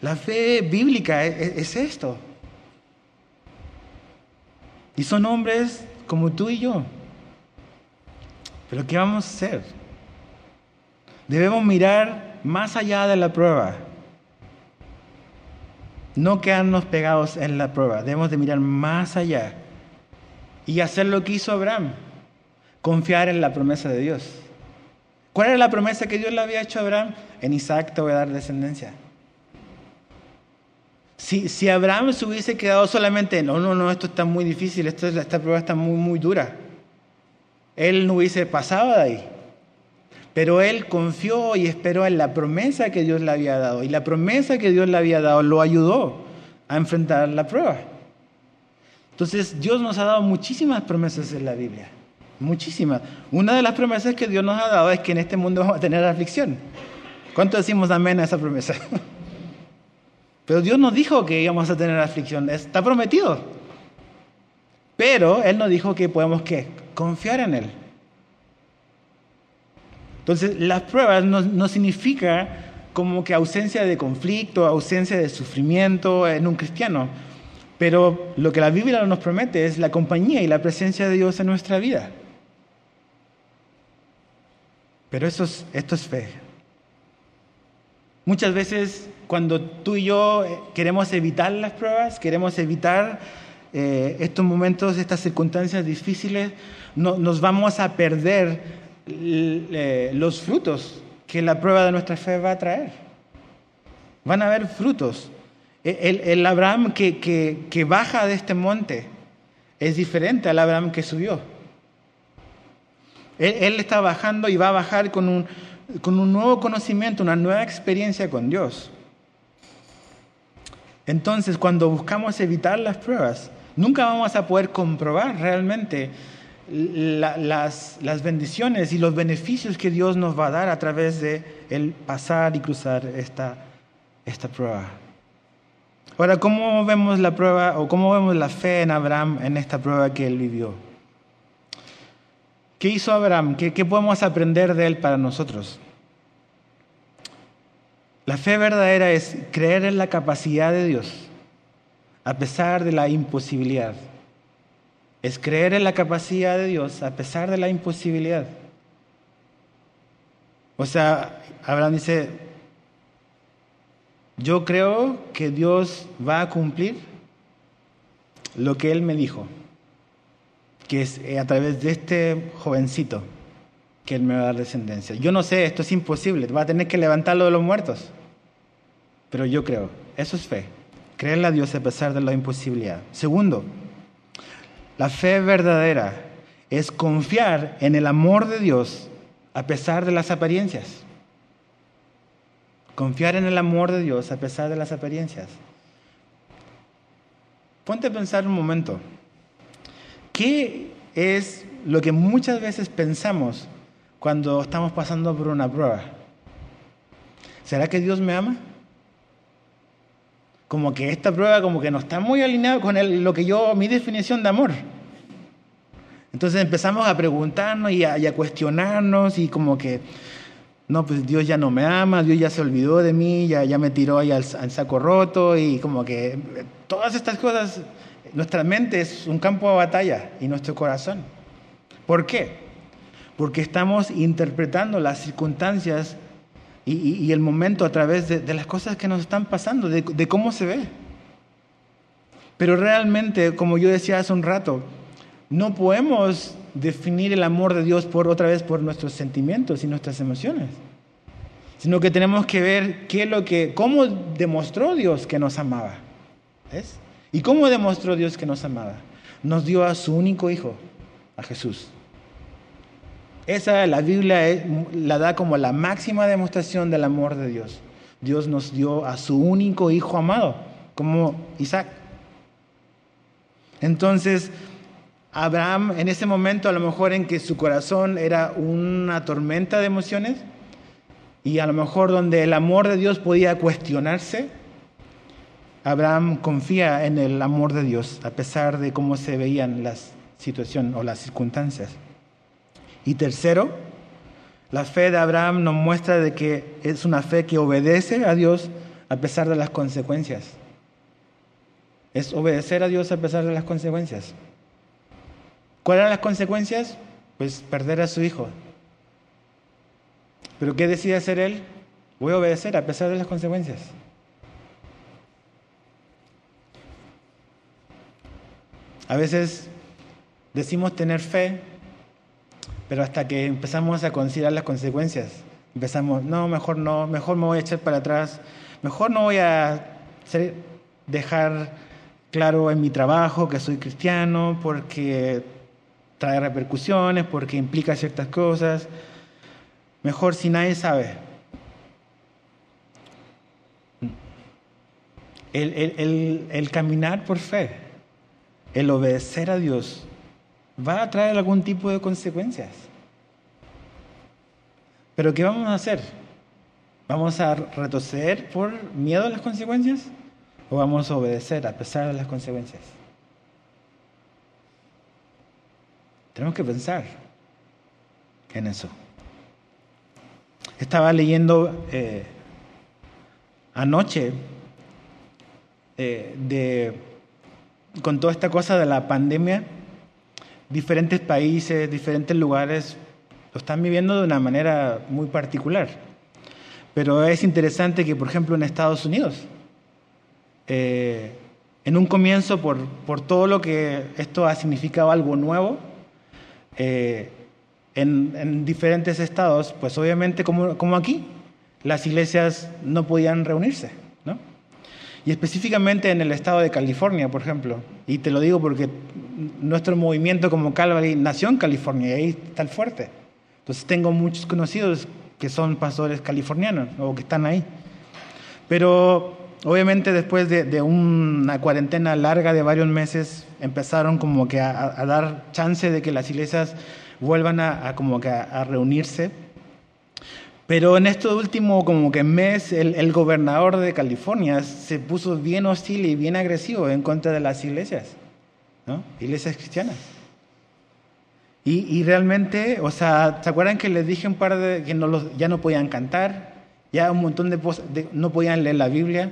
La fe bíblica es, es esto. Y son hombres como tú y yo. Pero ¿qué vamos a hacer? Debemos mirar más allá de la prueba. No quedarnos pegados en la prueba. Debemos de mirar más allá y hacer lo que hizo Abraham. Confiar en la promesa de Dios. ¿Cuál era la promesa que Dios le había hecho a Abraham? En Isaac te voy a dar descendencia. Si, si, Abraham se hubiese quedado solamente, no, no, no, esto está muy difícil, esto, esta prueba está muy, muy dura, él no hubiese pasado de ahí. Pero él confió y esperó en la promesa que Dios le había dado. Y la promesa que Dios le había dado lo ayudó a enfrentar la prueba. Entonces Dios nos ha dado muchísimas promesas en la Biblia. Muchísimas. Una de las promesas que Dios nos ha dado es que en este mundo vamos a tener aflicción. ¿Cuánto decimos amén a esa promesa? Pero Dios nos dijo que íbamos a tener aflicción, está prometido. Pero Él nos dijo que podemos ¿qué? confiar en Él. Entonces, las pruebas no, no significa como que ausencia de conflicto, ausencia de sufrimiento en un cristiano. Pero lo que la Biblia nos promete es la compañía y la presencia de Dios en nuestra vida. Pero esto es fe. Muchas veces cuando tú y yo eh, queremos evitar las pruebas, queremos evitar eh, estos momentos, estas circunstancias difíciles, no, nos vamos a perder eh, los frutos que la prueba de nuestra fe va a traer. Van a haber frutos. E, el, Abraham que, baja de este monte es diferente al Abraham que subió. Él, está bajando y va a bajar con un, nuevo conocimiento, una nueva experiencia con Dios. Entonces, cuando buscamos evitar las pruebas, nunca vamos a poder comprobar realmente la, las, bendiciones y los beneficios que Dios nos va a dar a través de el pasar y cruzar esta prueba. Ahora, ¿cómo vemos la prueba o cómo vemos la fe en Abraham en esta prueba que él vivió? ¿Qué hizo Abraham? ¿Qué, podemos aprender de él para nosotros? La fe verdadera es creer en la capacidad de Dios a pesar de la imposibilidad. Es creer en la capacidad de Dios a pesar de la imposibilidad. O sea, Abraham dice, yo creo que Dios va a cumplir lo que Él me dijo. que es eh, a través de este jovencito que Él me va a dar descendencia. Yo no sé, esto es imposible, va a tener que levantarlo de los muertos. Pero yo creo, eso es fe, creerle a Dios a pesar de la imposibilidad. Segundo, la fe verdadera es confiar en el amor de Dios a pesar de las apariencias. Confiar en el amor de Dios a pesar de las apariencias. Ponte a pensar un momento. ¿Qué es lo que muchas veces pensamos cuando estamos pasando por una prueba? ¿Será que Dios me ama? Como que esta prueba como que no está muy alineada con lo que yo, mi definición de amor. Entonces empezamos a preguntarnos y a, cuestionarnos y como que, no, pues Dios ya no me ama, Dios ya se olvidó de mí, ya, ya me tiró ahí al, saco roto y como que todas estas cosas, nuestra mente es un campo de batalla y nuestro corazón. ¿Por qué? Porque estamos interpretando las circunstancias y, el momento a través de, las cosas que nos están pasando, de, de cómo se ve. Pero realmente, como yo decía hace un rato, no podemos definir el amor de Dios por otra vez por nuestros sentimientos y nuestras emociones, sino que tenemos que ver qué lo que, cómo demostró Dios que nos amaba. ¿Ves? ¿Y cómo demostró Dios que nos amaba? Nos dio a su único hijo, a Jesús. Esa la Biblia la da como la máxima demostración del amor de Dios. Dios nos dio a su único hijo amado, como Isaac. Entonces, Abraham en ese momento a lo mejor en que su corazón era una tormenta de emociones y a lo mejor donde el amor de Dios podía cuestionarse, Abraham confía en el amor de Dios a pesar de cómo se veían las situaciones o las circunstancias. Y tercero, la fe de Abraham nos muestra de que es una fe que obedece a Dios a pesar de las consecuencias. Es obedecer a Dios a pesar de las consecuencias. ¿Cuáles eran las consecuencias? Pues perder a su hijo. ¿Pero qué decide hacer él? Voy a obedecer a pesar de las consecuencias. A veces decimos tener fe, pero hasta que empezamos a considerar las consecuencias, empezamos, no, mejor no, mejor me voy a echar para atrás, mejor no voy a dejar claro en mi trabajo que soy cristiano porque trae repercusiones, porque implica ciertas cosas. Mejor si nadie sabe. El, caminar por fe, el obedecer a Dios, va a traer algún tipo de consecuencias. Pero ¿qué vamos a hacer? ¿Vamos a retroceder por miedo a las consecuencias? ¿O vamos a obedecer a pesar de las consecuencias? Tenemos que pensar en eso. Estaba leyendo eh, anoche eh, con toda esta cosa de la pandemia, diferentes países, diferentes lugares lo están viviendo de una manera muy particular. Pero es interesante que, por ejemplo, en Estados Unidos, eh, en un comienzo, por, por todo lo que esto ha significado algo nuevo, eh, en, diferentes estados, pues obviamente como, como, aquí, las iglesias no podían reunirse, ¿no? Y específicamente en el estado de California, por ejemplo, y te lo digo porque nuestro movimiento como Calvary nació en California y ahí está el fuerte. Entonces tengo muchos conocidos que son pastores californianos o que están ahí. Pero obviamente después de, una cuarentena larga de varios meses, empezaron como que a, dar chance de que las iglesias vuelvan a, como que a, reunirse. Pero en este último como que mes, el, gobernador de California se puso bien hostil y bien agresivo en contra de las iglesias, ¿no? Iglesias cristianas. Y, realmente, o sea, ¿se acuerdan que les dije un par de que no ya no podían cantar? Ya un montón de, de no podían leer la Biblia.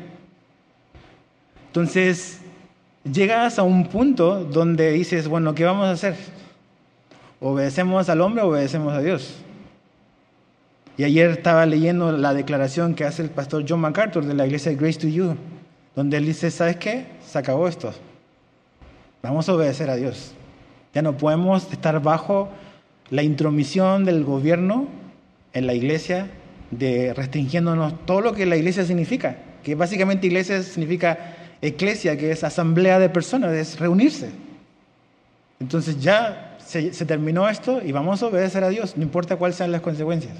Entonces, llegas a un punto donde dices, bueno, ¿qué vamos a hacer? ¿Obedecemos al hombre o obedecemos a Dios? Y ayer estaba leyendo la declaración que hace el pastor John MacArthur de la iglesia Grace to You, donde él dice, ¿sabes qué? Se acabó esto. Vamos a obedecer a Dios. Ya no podemos estar bajo la intromisión del gobierno en la iglesia de restringiéndonos todo lo que la iglesia significa, que básicamente iglesia significa eclesia, que es asamblea de personas, es reunirse. Entonces ya se, terminó esto y vamos a obedecer a Dios, no importa cuáles sean las consecuencias.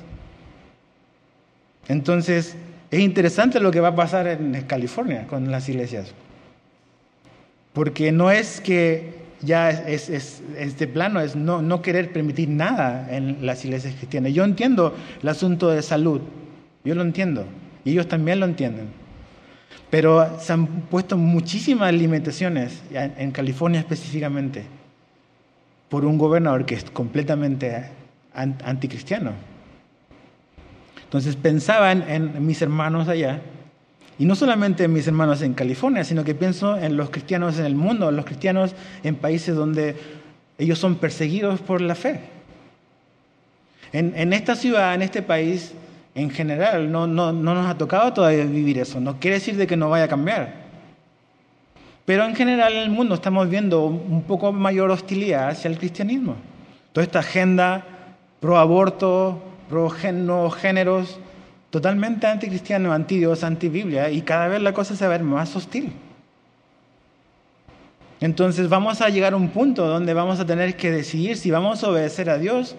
Entonces, es interesante lo que va a pasar en California con las iglesias. Porque no es que ya es, este plano, es no, no, querer permitir nada en las iglesias cristianas. Yo entiendo el asunto de salud, yo lo entiendo, y ellos también lo entienden. Pero se han puesto muchísimas limitaciones, en California específicamente, por un gobernador que es completamente anticristiano. Entonces pensaban en mis hermanos allá, y no solamente en mis hermanos en California, sino que pienso en los cristianos en el mundo, en los cristianos en países donde ellos son perseguidos por la fe. En, esta ciudad, en este país, en general, no, no, no, nos ha tocado todavía vivir eso. No quiere decir de que no vaya a cambiar. Pero en general en el mundo estamos viendo un poco mayor hostilidad hacia el cristianismo. Toda esta agenda pro aborto, pro nuevos géneros, totalmente anticristiano, anti Dios, anti Biblia, y cada vez la cosa se va a ver más hostil. Entonces vamos a llegar a un punto donde vamos a tener que decidir si vamos a obedecer a Dios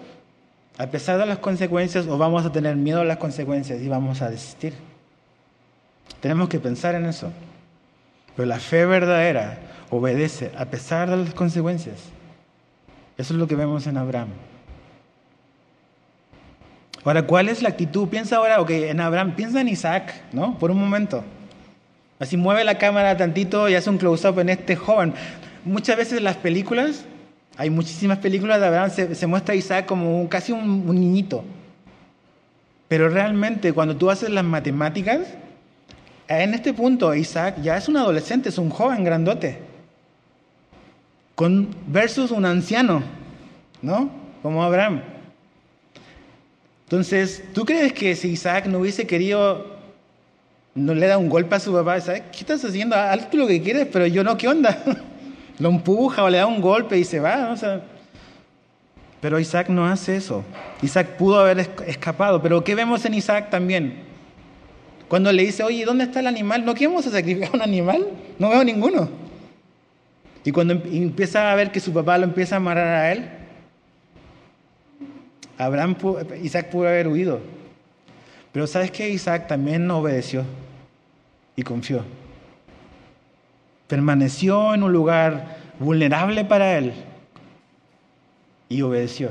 a pesar de las consecuencias o vamos a tener miedo a las consecuencias y vamos a desistir. Tenemos que pensar en eso. Pero la fe verdadera obedece a pesar de las consecuencias. Eso es lo que vemos en Abraham. Ahora, ¿cuál es la actitud? Piensa ahora, ok, en Abraham, piensa en Isaac, ¿no? Por un momento. Así mueve la cámara tantito y hace un close-up en este joven. Muchas veces en las películas, hay muchísimas películas de Abraham, se, muestra a Isaac como casi un, un niñito. Pero realmente cuando tú haces las matemáticas, en este punto Isaac ya es un adolescente, es un joven grandote. Con, versus un anciano, ¿no? Como Abraham. Entonces, ¿tú crees que si Isaac no hubiese querido, no le da un golpe a su papá, ¿sabes? ¿Qué estás haciendo? Haz lo que quieres, pero yo no, ¿qué onda? lo empuja o le da un golpe y se va. pero Isaac no hace eso. Isaac pudo haber escapado, pero ¿qué vemos en Isaac también? Cuando le dice, oye, ¿dónde está el animal? ¿No queremos sacrificar un animal? No veo ninguno. Y cuando em-, empieza a ver que su papá lo empieza a amarrar a él, Abraham, Isaac pudo haber huido. Pero ¿sabes qué? Isaac también obedeció y confió. Permaneció en un lugar vulnerable para él y obedeció.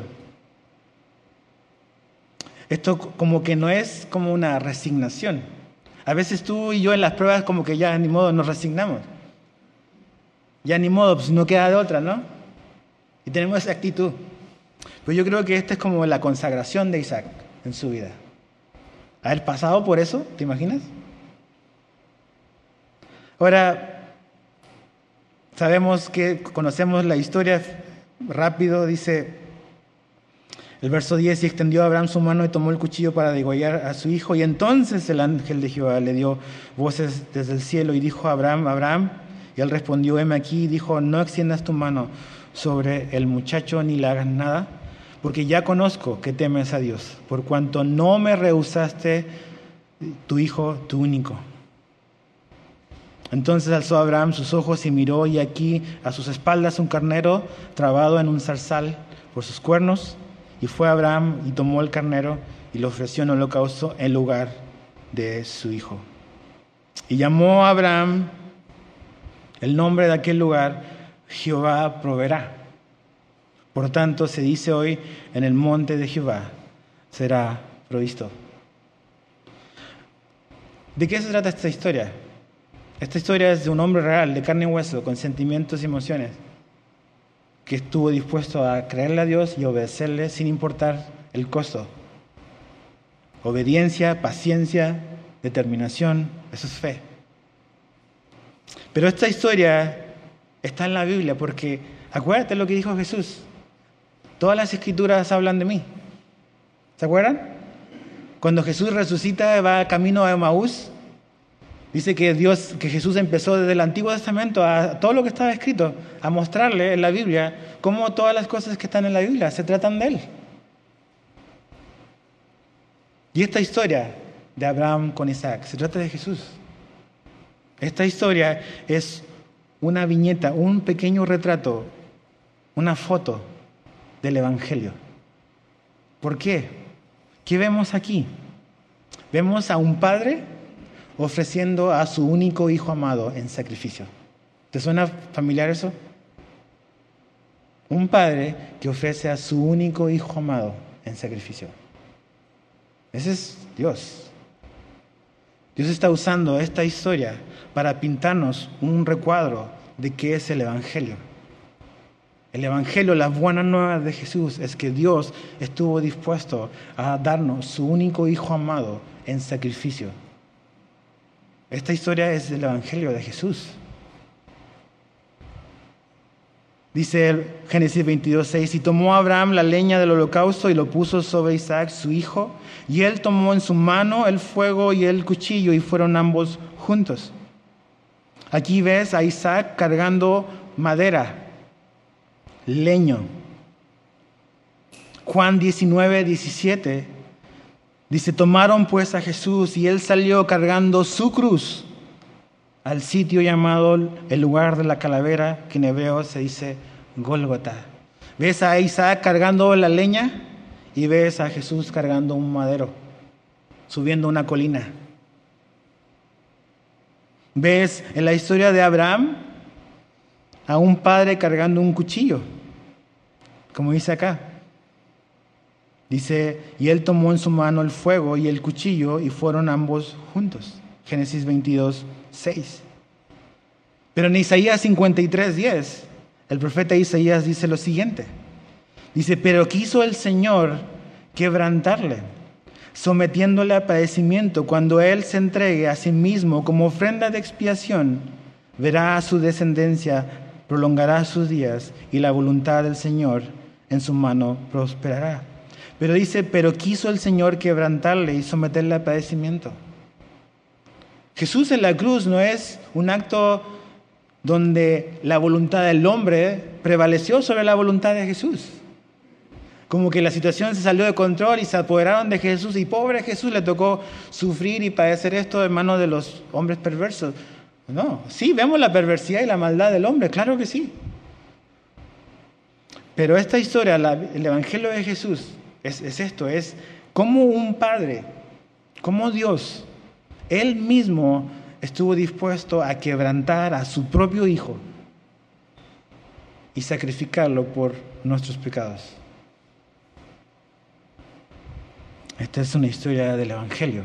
Esto como que no es como una resignación. A veces tú y yo en las pruebas como que ya ni modo nos resignamos. Ya ni modo, pues no queda de otra, ¿no? Y tenemos esa actitud. Pero yo creo que esta es como la consagración de Isaac en su vida. Haber pasado por eso, ¿te imaginas? Ahora, sabemos que conocemos la historia rápido, dice el verso 10, y extendió Abraham su mano y tomó el cuchillo para degollar a su hijo, y entonces el ángel de Jehová le dio voces desde el cielo y dijo a Abraham, Abraham, y él respondió, heme aquí, y dijo, no extiendas tu mano sobre el muchacho ni le hagas nada, porque ya conozco que temes a Dios, por cuanto no me rehusaste tu hijo, tu único. Entonces alzó Abraham sus ojos y miró, y aquí a sus espaldas un carnero trabado en un zarzal por sus cuernos, y fue Abraham y tomó el carnero y lo ofreció en holocausto en lugar de su hijo. Y llamó a Abraham el nombre de aquel lugar, Jehová proveerá. Por tanto, se dice hoy, en el monte de Jehová será provisto. ¿De qué se trata esta historia? Esta historia es de un hombre real, de carne y hueso, con sentimientos y emociones, que estuvo dispuesto a creerle a Dios y obedecerle sin importar el costo. Obediencia, paciencia, determinación, eso es fe. Pero esta historia está en la Biblia porque acuérdate lo que dijo Jesús. Todas las escrituras hablan de mí. ¿Se acuerdan? Cuando Jesús resucita, va camino a Emaús. Dice que Dios, que Jesús empezó desde el Antiguo Testamento a todo lo que estaba escrito, a mostrarle en la Biblia cómo todas las cosas que están en la Biblia se tratan de Él. Y esta historia de Abraham con Isaac se trata de Jesús. Esta historia es una viñeta, un pequeño retrato, una foto del Evangelio. ¿Por qué? ¿Qué vemos aquí? Vemos a un padre ofreciendo a su único hijo amado en sacrificio. ¿Te suena familiar eso? Un padre que ofrece a su único hijo amado en sacrificio. Ese es Dios. Dios está usando esta historia para pintarnos un recuadro de qué es el Evangelio. El Evangelio, las buenas nuevas de Jesús es que Dios estuvo dispuesto a darnos su único Hijo amado en sacrificio. Esta historia es del Evangelio de Jesús. Dice Génesis 22, 6, y tomó Abraham la leña del holocausto y lo puso sobre Isaac, su hijo, y él tomó en su mano el fuego y el cuchillo, y fueron ambos juntos. Aquí ves a Isaac cargando madera, leño. Juan 19, 17 dice, tomaron pues a Jesús y él salió cargando su cruz al sitio llamado el lugar de la calavera, que en hebreo se dice Gólgota. Ves a Isaac cargando la leña y ves a Jesús cargando un madero, subiendo una colina. Ves en la historia de Abraham a un padre cargando un cuchillo, como dice acá. Dice, y él tomó en su mano el fuego y el cuchillo y fueron ambos juntos. Génesis 22, 6. Pero en Isaías 53, 10, el profeta Isaías dice lo siguiente. Dice, pero quiso el Señor quebrantarle, sometiéndole a padecimiento. Cuando Él se entregue a sí mismo como ofrenda de expiación, verá a su descendencia, prolongará sus días y la voluntad del Señor en su mano prosperará. Pero dice, pero quiso el Señor quebrantarle y someterle a padecimiento. Jesús en la cruz no es un acto donde la voluntad del hombre prevaleció sobre la voluntad de Jesús. Como que la situación se salió de control y se apoderaron de Jesús y pobre Jesús le tocó sufrir y padecer esto en manos de los hombres perversos. No, sí, vemos la perversidad y la maldad del hombre, claro que sí. Pero esta historia, el Evangelio de Jesús, es, es esto, es como un padre, como Dios él mismo estuvo dispuesto a quebrantar a su propio Hijo y sacrificarlo por nuestros pecados. Esta es una historia del Evangelio.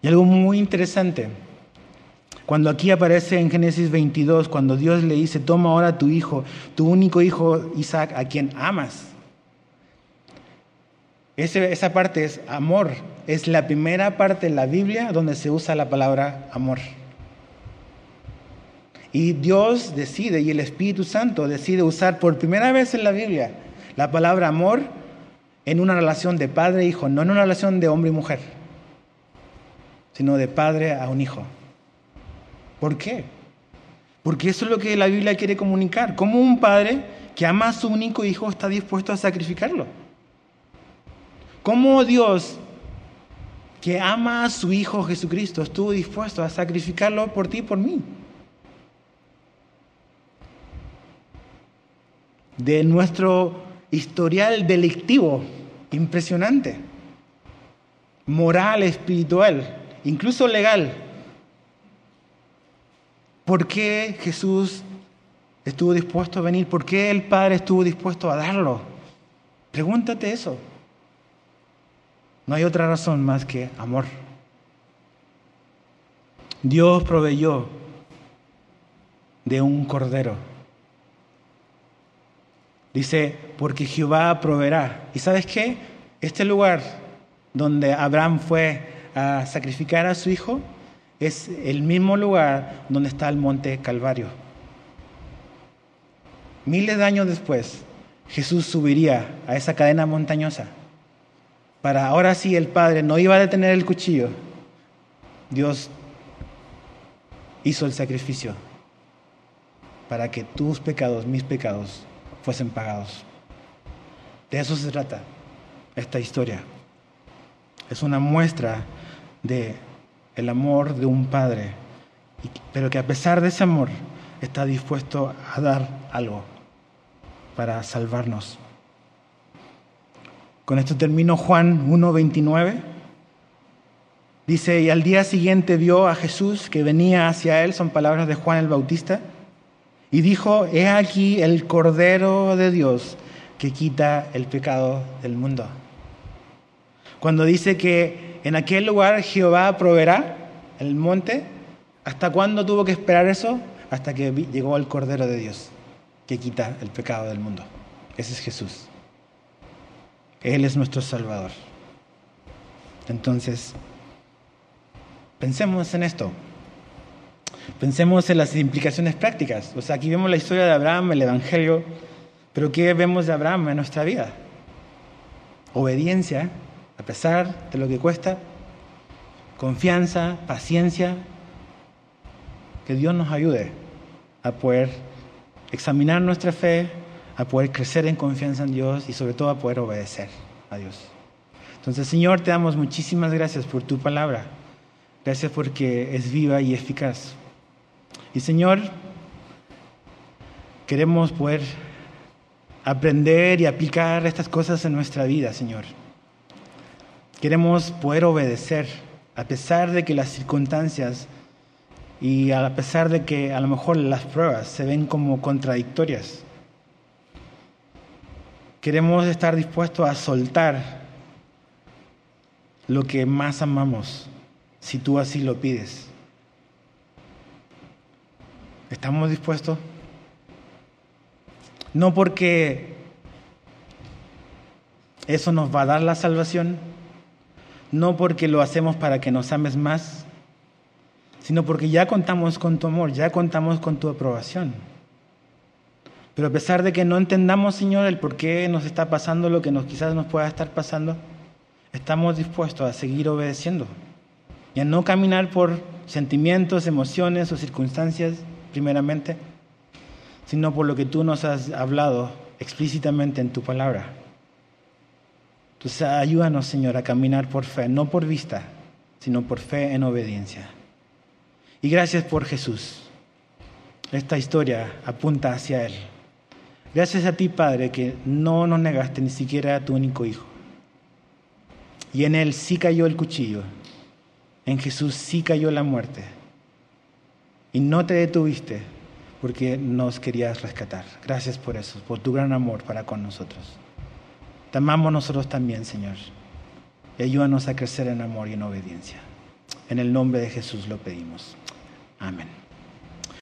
Y algo muy interesante, cuando aquí aparece en Génesis 22, cuando Dios le dice, toma ahora tu hijo, tu único hijo Isaac, a quien amas, esa parte es amor. Es la primera parte de la Biblia donde se usa la palabra amor. Y Dios decide, y el Espíritu Santo decide usar por primera vez en la Biblia la palabra amor en una relación de padre e hijo, no en una relación de hombre y mujer, sino de padre a un hijo. ¿Por qué? Porque eso es lo que la Biblia quiere comunicar. Como un padre que ama a su único hijo está dispuesto a sacrificarlo. ¿Cómo Dios, que ama a su Hijo Jesucristo, estuvo dispuesto a sacrificarlo por ti y por mí? De nuestro historial delictivo impresionante, moral, espiritual, incluso legal. ¿Por qué Jesús estuvo dispuesto a venir? ¿Por qué el Padre estuvo dispuesto a darlo? Pregúntate eso. No hay otra razón más que amor. Dios proveyó de un cordero. Dice, porque Jehová proveerá. ¿Y sabes qué? Este lugar donde Abraham fue a sacrificar a su hijo es el mismo lugar donde está el monte Calvario. Miles de años después, Jesús subiría a esa cadena montañosa para ahora sí el Padre no iba a detener el cuchillo. Dios hizo el sacrificio para que tus pecados, mis pecados, fuesen pagados. De eso se trata esta historia. Es una muestra de el amor de un padre, pero que a pesar de ese amor está dispuesto a dar algo para salvarnos. Con esto termino Juan 1.29. Dice, y al día siguiente vio a Jesús que venía hacia él, son palabras de Juan el Bautista, y dijo, he aquí el Cordero de Dios que quita el pecado del mundo. Cuando dice que en aquel lugar Jehová proveerá el monte, ¿hasta cuándo tuvo que esperar eso? Hasta que llegó el Cordero de Dios que quita el pecado del mundo. Ese es Jesús. Él es nuestro Salvador. Entonces, pensemos en esto. Pensemos en las implicaciones prácticas. O sea, aquí vemos la historia de Abraham, el Evangelio, pero ¿qué vemos de Abraham en nuestra vida? Obediencia, a pesar de lo que cuesta, confianza, paciencia, que Dios nos ayude a poder examinar nuestra fe, a poder crecer en confianza en Dios y sobre todo a poder obedecer a Dios. Entonces, Señor, te damos muchísimas gracias por tu palabra. Gracias porque es viva y eficaz. Y Señor, queremos poder aprender y aplicar estas cosas en nuestra vida, Señor. Queremos poder obedecer a pesar de que las circunstancias y a pesar de que a lo mejor las pruebas se ven como contradictorias. Queremos estar dispuestos a soltar lo que más amamos, si tú así lo pides. ¿Estamos dispuestos? No porque eso nos va a dar la salvación, no porque lo hacemos para que nos ames más, sino porque ya contamos con tu amor, ya contamos con tu aprobación. Pero a pesar de que no entendamos, Señor, el por qué nos está pasando lo que nos, quizás nos pueda estar pasando, estamos dispuestos a seguir obedeciendo y a no caminar por sentimientos, emociones o circunstancias, primeramente, sino por lo que tú nos has hablado explícitamente en tu palabra. Entonces ayúdanos, Señor, a caminar por fe, no por vista, sino por fe en obediencia. Y gracias por Jesús. Esta historia apunta hacia Él. Gracias a ti, Padre, que no nos negaste ni siquiera a tu único Hijo. Y en Él sí cayó el cuchillo. En Jesús sí cayó la muerte. Y no te detuviste porque nos querías rescatar. Gracias por eso, por tu gran amor para con nosotros. Te amamos nosotros también, Señor. Y ayúdanos a crecer en amor y en obediencia. En el nombre de Jesús lo pedimos. Amén.